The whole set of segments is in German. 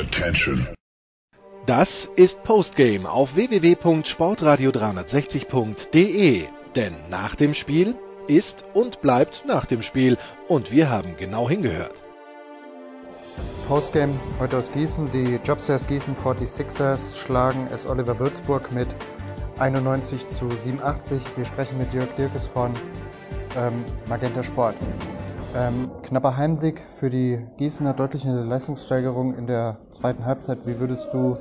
Attention. Das ist Postgame auf www.sportradio360.de. Denn nach dem Spiel ist und bleibt nach dem Spiel. Und wir haben genau hingehört. Postgame heute aus Gießen. Die Jobsters Gießen 46ers schlagen es Oliver Würzburg mit 91 zu 87. Wir sprechen mit Jörg Dirkes von ähm, Magenta Sport. Ähm, knapper Heimsieg für die Gießener, deutliche Leistungssteigerung in der zweiten Halbzeit. Wie würdest du,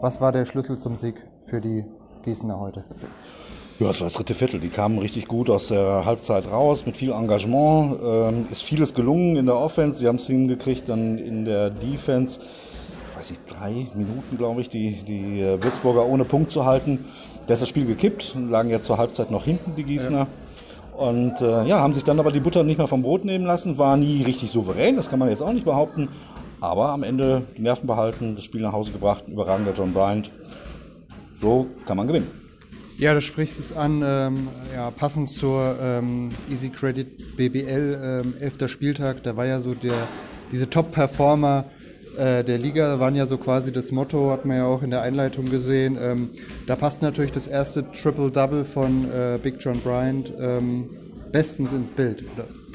was war der Schlüssel zum Sieg für die Gießener heute? Ja, es war das dritte Viertel. Die kamen richtig gut aus der Halbzeit raus, mit viel Engagement. Ähm, ist vieles gelungen in der Offense. Sie haben es hingekriegt, dann in der Defense, ich weiß nicht, drei Minuten, glaube ich, die, die äh, Würzburger ohne Punkt zu halten. Da ist das Spiel gekippt, lagen ja zur Halbzeit noch hinten, die Gießener. Ja. Und äh, ja, haben sich dann aber die Butter nicht mehr vom Brot nehmen lassen, war nie richtig souverän, das kann man jetzt auch nicht behaupten. Aber am Ende die Nerven behalten, das Spiel nach Hause gebracht, ein überragender John Bryant. So kann man gewinnen. Ja, du sprichst es an, ähm, ja, passend zur ähm, Easy Credit BBL, ähm, 11. Spieltag, da war ja so der, diese Top-Performer äh, der Liga waren ja so quasi das Motto, hat man ja auch in der Einleitung gesehen. Ähm, da passt natürlich das erste Triple-Double von äh, Big John Bryant ähm, bestens ins Bild.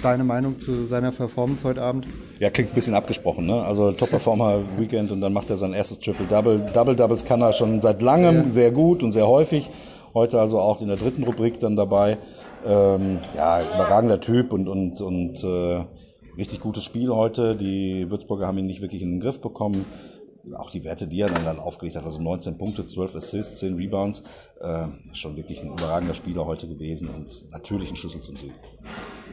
Deine Meinung zu seiner Performance heute Abend? Ja, klingt ein bisschen abgesprochen. Ne? Also Top-Performer Weekend und dann macht er sein erstes Triple-Double. Double-Doubles kann er schon seit langem ja. sehr gut und sehr häufig. Heute also auch in der dritten Rubrik dann dabei. Ähm, ja, überragender Typ und, und, und äh, richtig gutes Spiel heute. Die Würzburger haben ihn nicht wirklich in den Griff bekommen. Auch die Werte, die er dann, dann aufgelegt hat, also 19 Punkte, 12 Assists, 10 Rebounds, äh, schon wirklich ein überragender Spieler heute gewesen und natürlich ein Schlüssel zum Sieg.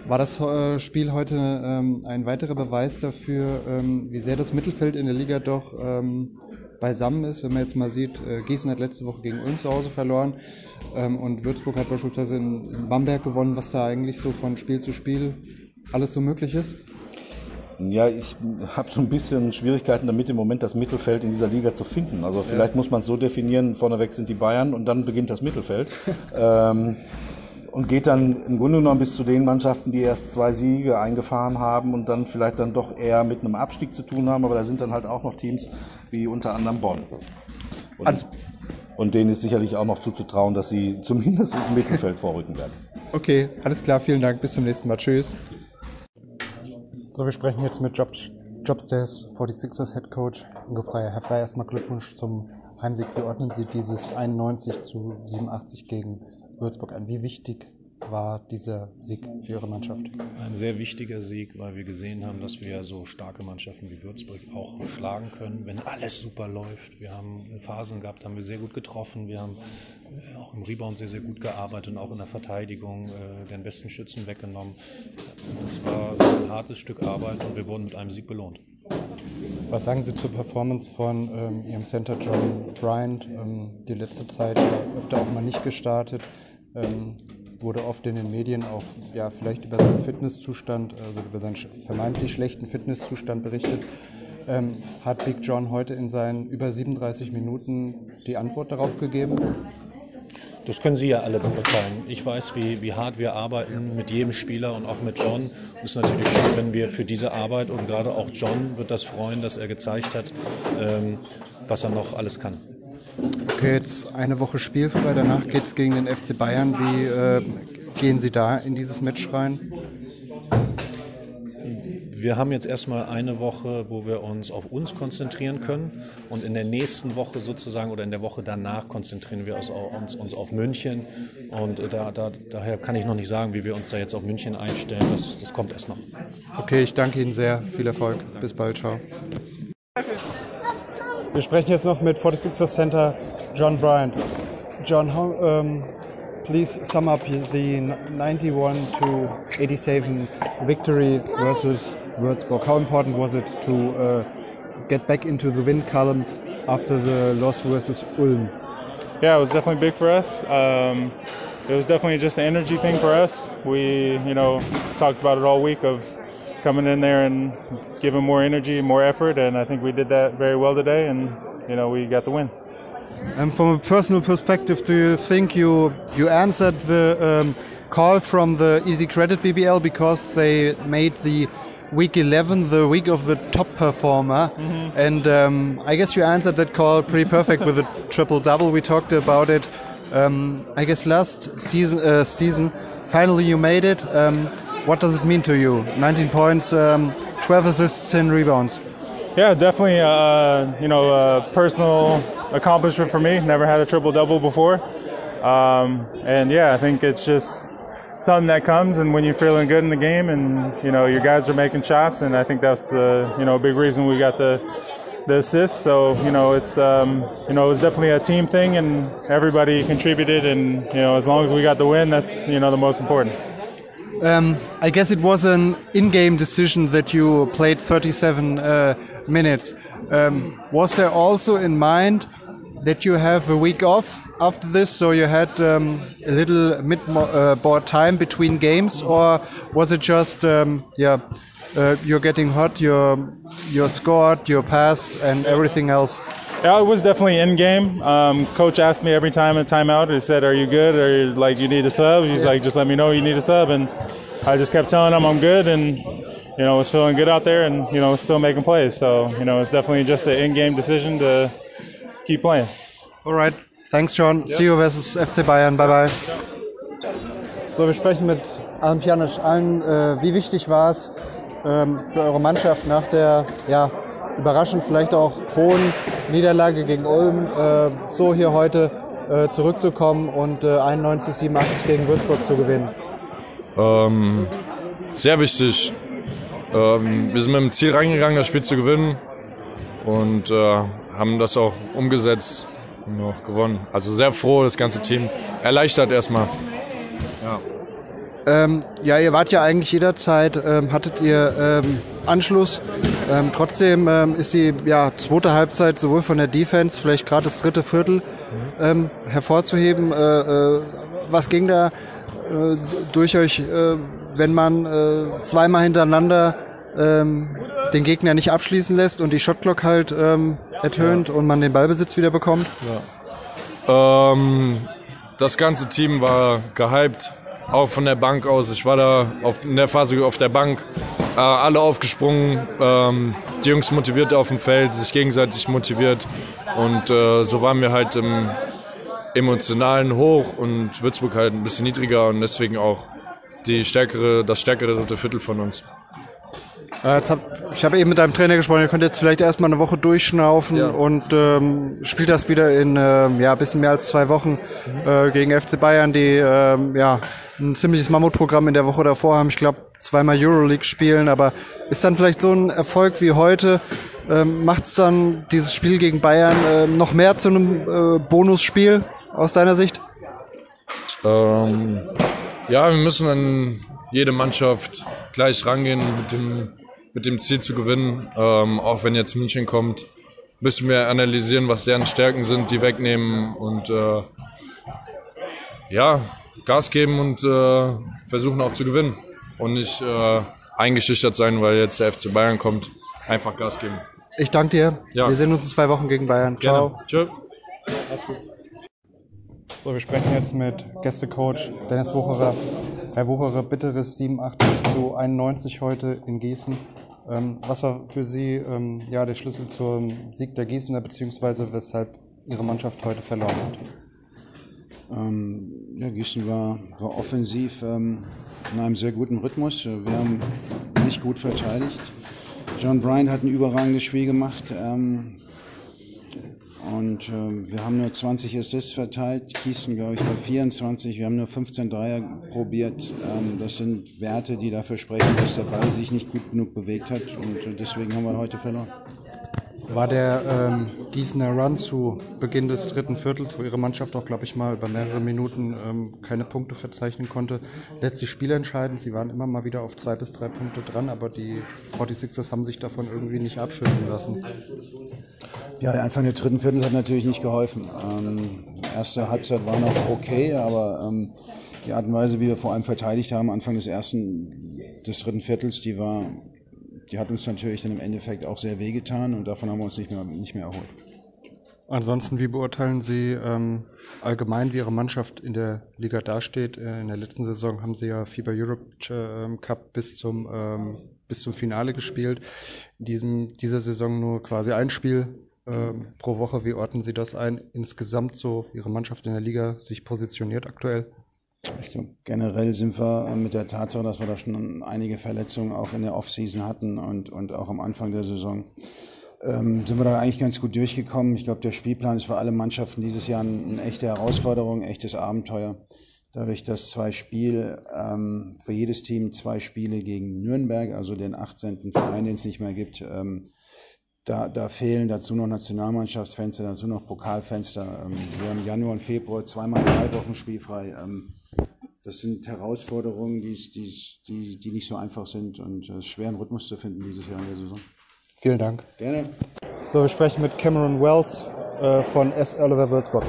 War das äh, Spiel heute ähm, ein weiterer Beweis dafür, ähm, wie sehr das Mittelfeld in der Liga doch ähm, beisammen ist? Wenn man jetzt mal sieht, äh, Gießen hat letzte Woche gegen Ulm zu Hause verloren und Würzburg hat beispielsweise in Bamberg gewonnen, was da eigentlich so von Spiel zu Spiel alles so möglich ist? Ja, ich habe so ein bisschen Schwierigkeiten damit, im Moment das Mittelfeld in dieser Liga zu finden. Also vielleicht ja. muss man es so definieren, vorneweg sind die Bayern und dann beginnt das Mittelfeld. ähm, und geht dann im Grunde genommen bis zu den Mannschaften, die erst zwei Siege eingefahren haben und dann vielleicht dann doch eher mit einem Abstieg zu tun haben. Aber da sind dann halt auch noch Teams wie unter anderem Bonn. Und, also, und denen ist sicherlich auch noch zuzutrauen, dass sie zumindest ins Mittelfeld vorrücken werden. Okay, alles klar, vielen Dank, bis zum nächsten Mal. Tschüss. So, wir sprechen jetzt mit Jobs, Jobstairs 46ers Head Coach Ingo Freier. Herr Freier, erstmal Glückwunsch zum Heimsieg. Wie ordnen Sie dieses 91 zu 87 gegen Würzburg an? Wie wichtig war dieser Sieg für Ihre Mannschaft? Ein sehr wichtiger Sieg, weil wir gesehen haben, dass wir so starke Mannschaften wie Würzburg auch schlagen können, wenn alles super läuft. Wir haben Phasen gehabt, haben wir sehr gut getroffen. Wir haben äh, auch im Rebound sehr, sehr gut gearbeitet und auch in der Verteidigung äh, den besten Schützen weggenommen. Das war ein hartes Stück Arbeit und wir wurden mit einem Sieg belohnt. Was sagen Sie zur Performance von ähm, Ihrem Center John Bryant? Ähm, die letzte Zeit öfter auch mal nicht gestartet. Ähm, wurde oft in den Medien auch ja, vielleicht über seinen Fitnesszustand, also über seinen vermeintlich schlechten Fitnesszustand berichtet. Ähm, hat Big John heute in seinen über 37 Minuten die Antwort darauf gegeben? Das können Sie ja alle beurteilen. Ich weiß, wie, wie hart wir arbeiten mit jedem Spieler und auch mit John. Es ist natürlich schön, wenn wir für diese Arbeit und gerade auch John wird das freuen, dass er gezeigt hat, ähm, was er noch alles kann. Okay, jetzt eine Woche spielfrei, danach geht es gegen den FC Bayern. Wie äh, gehen Sie da in dieses Match rein? Wir haben jetzt erstmal eine Woche, wo wir uns auf uns konzentrieren können und in der nächsten Woche sozusagen oder in der Woche danach konzentrieren wir uns, uns, uns auf München und da, da, daher kann ich noch nicht sagen, wie wir uns da jetzt auf München einstellen. Das, das kommt erst noch. Okay, ich danke Ihnen sehr. Viel Erfolg. Bis bald. Ciao. Wir sprechen jetzt noch mit 46er Center John Bryant. John, um, please sum up the 91 to 87 victory versus Würzburg. How important was it to uh, get back into the win column after the loss versus Ulm? Yeah, it was definitely big for us. Um, it was definitely just an energy thing for us. We, you know, talked about it all week of coming in there and giving more energy, more effort, and I think we did that very well today, and you know we got the win. And from a personal perspective, do you think you you answered the um, call from the Easy Credit BBL because they made the week 11, the week of the top performer. Mm-hmm. And um, I guess you answered that call pretty perfect with a triple double. We talked about it. Um, I guess last season, uh, season, finally you made it. Um, what does it mean to you? 19 points, um, 12 assists, 10 rebounds. Yeah, definitely. Uh, you know, a personal accomplishment for me. Never had a triple double before. Um, and yeah, I think it's just something that comes and when you're feeling good in the game and you know your guys are making shots and I think that's uh, you know a big reason we got the the assist so you know it's um, you know it was definitely a team thing and everybody contributed and you know as long as we got the win that's you know the most important um, I guess it was an in-game decision that you played 37 uh, minutes um, was there also in mind that you have a week off after this, so you had um, a little mid-board uh, time between games, or was it just um, yeah? Uh, you're getting hot, you're you're scored, you're passed, and everything else. Yeah, it was definitely in game. Um, coach asked me every time at timeout. He said, "Are you good? Or like you need a sub?" He's yeah. like, "Just let me know you need a sub," and I just kept telling him I'm good, and you know, was feeling good out there, and you know, still making plays. So you know, it's definitely just an in-game decision to keep playing. All right. Thanks, John. See you versus FC Bayern. Bye bye. So, wir sprechen mit Alan Pjanic. Allen, äh, wie wichtig war es ähm, für eure Mannschaft nach der ja, überraschend vielleicht auch hohen Niederlage gegen Ulm äh, so hier heute äh, zurückzukommen und 91-87 äh, gegen Würzburg zu gewinnen? Ähm, sehr wichtig. Ähm, wir sind mit dem Ziel reingegangen, das Spiel zu gewinnen und äh, haben das auch umgesetzt noch gewonnen. Also sehr froh, das ganze Team. Erleichtert erstmal. Ja. Ähm, ja, ihr wart ja eigentlich jederzeit, ähm, hattet ihr ähm, Anschluss. Ähm, trotzdem ähm, ist die ja, zweite Halbzeit sowohl von der Defense, vielleicht gerade das dritte Viertel, mhm. hervorzuheben. Äh, äh, was ging da äh, durch euch, äh, wenn man äh, zweimal hintereinander ähm, den Gegner nicht abschließen lässt und die Shotclock halt ähm, ertönt ja. und man den Ballbesitz wieder bekommt? Ja. Ähm, das ganze Team war gehypt, auch von der Bank aus. Ich war da auf, in der Phase auf der Bank, äh, alle aufgesprungen, ähm, die Jungs motiviert auf dem Feld, sich gegenseitig motiviert und äh, so waren wir halt im emotionalen hoch und Würzburg halt ein bisschen niedriger und deswegen auch die stärkere, das stärkere dritte Viertel von uns. Äh, hab, ich habe eben mit deinem Trainer gesprochen, ihr könnt jetzt vielleicht erstmal eine Woche durchschnaufen ja. und ähm, spielt das wieder in ähm, ja, bisschen mehr als zwei Wochen äh, gegen FC Bayern, die ähm, ja, ein ziemliches Mammutprogramm in der Woche davor haben. Ich glaube, zweimal Euroleague spielen, aber ist dann vielleicht so ein Erfolg wie heute, ähm, macht es dann dieses Spiel gegen Bayern äh, noch mehr zu einem äh, Bonusspiel aus deiner Sicht? Ähm, ja, wir müssen an jede Mannschaft gleich rangehen mit dem mit dem Ziel zu gewinnen. Ähm, auch wenn jetzt München kommt, müssen wir analysieren, was deren Stärken sind, die wegnehmen und äh, ja, Gas geben und äh, versuchen auch zu gewinnen. Und nicht äh, eingeschüchtert sein, weil jetzt der FC Bayern kommt. Einfach Gas geben. Ich danke dir. Ja. Wir sehen uns in zwei Wochen gegen Bayern. Ciao. Tschö. So, wir sprechen jetzt mit Gästecoach Dennis Wucherer. Herr Wucherer, bitteres 87 zu 91 heute in Gießen. Ähm, was war für Sie ähm, ja, der Schlüssel zum Sieg der Gießener, beziehungsweise weshalb Ihre Mannschaft heute verloren hat? Ähm, ja, Gießen war, war offensiv ähm, in einem sehr guten Rhythmus. Wir haben nicht gut verteidigt. John Bryant hat ein überragendes Spiel gemacht. Ähm, und äh, wir haben nur 20 Assists verteilt, Gießen, glaube ich, bei 24. Wir haben nur 15 Dreier probiert. Ähm, das sind Werte, die dafür sprechen, dass der Ball sich nicht gut genug bewegt hat. Und äh, deswegen haben wir heute verloren. War der ähm, Gießener Run zu Beginn des dritten Viertels, wo ihre Mannschaft auch, glaube ich, mal über mehrere Minuten ähm, keine Punkte verzeichnen konnte, letztlich spielentscheidend. Sie waren immer mal wieder auf zwei bis drei Punkte dran, aber die 46ers haben sich davon irgendwie nicht abschütteln lassen. Ja, der Anfang des dritten Viertels hat natürlich nicht geholfen. Ähm, erste Halbzeit war noch okay, aber ähm, die Art und Weise, wie wir vor allem verteidigt haben, Anfang des ersten, des dritten Viertels, die war, die hat uns natürlich dann im Endeffekt auch sehr wehgetan und davon haben wir uns nicht mehr, nicht mehr erholt. Ansonsten, wie beurteilen Sie ähm, allgemein, wie Ihre Mannschaft in der Liga dasteht? Äh, in der letzten Saison haben Sie ja FIBA Europe äh, Cup bis zum, ähm, bis zum Finale gespielt. In diesem, dieser Saison nur quasi ein Spiel ähm, pro Woche. Wie ordnen Sie das ein? Insgesamt so, wie Ihre Mannschaft in der Liga sich positioniert aktuell? Ich glaube, generell sind wir mit der Tatsache, dass wir da schon einige Verletzungen auch in der Offseason hatten und, und auch am Anfang der Saison, ähm, sind wir da eigentlich ganz gut durchgekommen. Ich glaube, der Spielplan ist für alle Mannschaften dieses Jahr eine echte Herausforderung, ein echtes Abenteuer. Dadurch, dass zwei Spiele, ähm, für jedes Team zwei Spiele gegen Nürnberg, also den 18. Verein, den es nicht mehr gibt, ähm, da, da fehlen dazu noch Nationalmannschaftsfenster, dazu noch Pokalfenster. Ähm, wir haben Januar und Februar zweimal drei Wochen spielfrei. Ähm, das sind Herausforderungen, die, die, die nicht so einfach sind und es ist schwer, einen Rhythmus zu finden dieses Jahr in der Saison. Vielen Dank. Gerne. So, wir sprechen mit Cameron Wells äh, von S. Oliver Würzburg.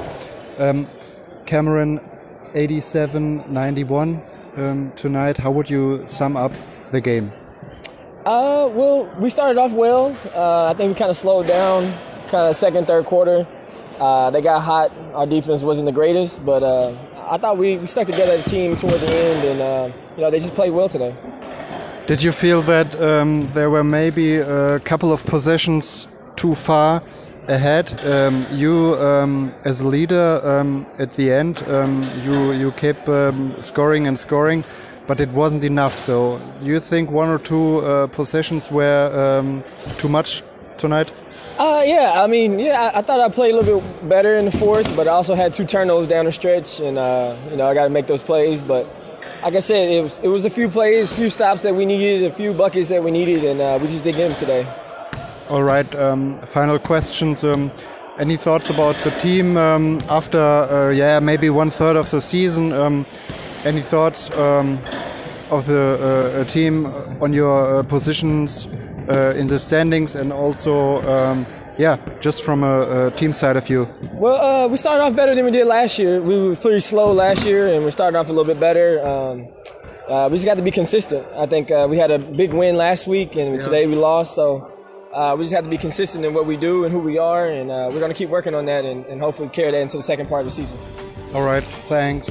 Ähm, Cameron, 87-91 um, tonight. How would you sum up the game? Uh, well, we started off well. Uh, I think we kind of slowed down, kind of second, third quarter. Uh, they got hot. Our defense wasn't the greatest, but uh, I thought we, we stuck together as a team toward the end, and uh, you know they just played well today. Did you feel that um, there were maybe a couple of possessions too far ahead? Um, you, um, as a leader, um, at the end, um, you you kept um, scoring and scoring, but it wasn't enough. So, you think one or two uh, possessions were too much tonight? Uh, yeah, I mean, yeah, I, I, thought I played a little bit better in the fourth, but I also had two turnovers down the stretch, and uh, you know I got to make those plays. But like I said, it was it was a few plays, a few stops that we needed, a few buckets that we needed, and uh, we just didn't get them today. All right. Um, final questions. Um, any thoughts about the team um, after, uh, yeah, maybe one third of the season? Any thoughts um, of the uh, team on your uh, positions uh, in the standings and also? Um, yeah, just from a, a, team side of you. Well, uh, we started off better than we did last year. We were pretty slow last year, and we started off a little bit better. Um, uh, we just got to be consistent. I think uh, we had a big win last week, and yeah. today we lost. So uh, we just have to be consistent in what we do and who we are, and uh, we're going to keep working on that and, and hopefully carry that into the second part of the season. All right, thanks.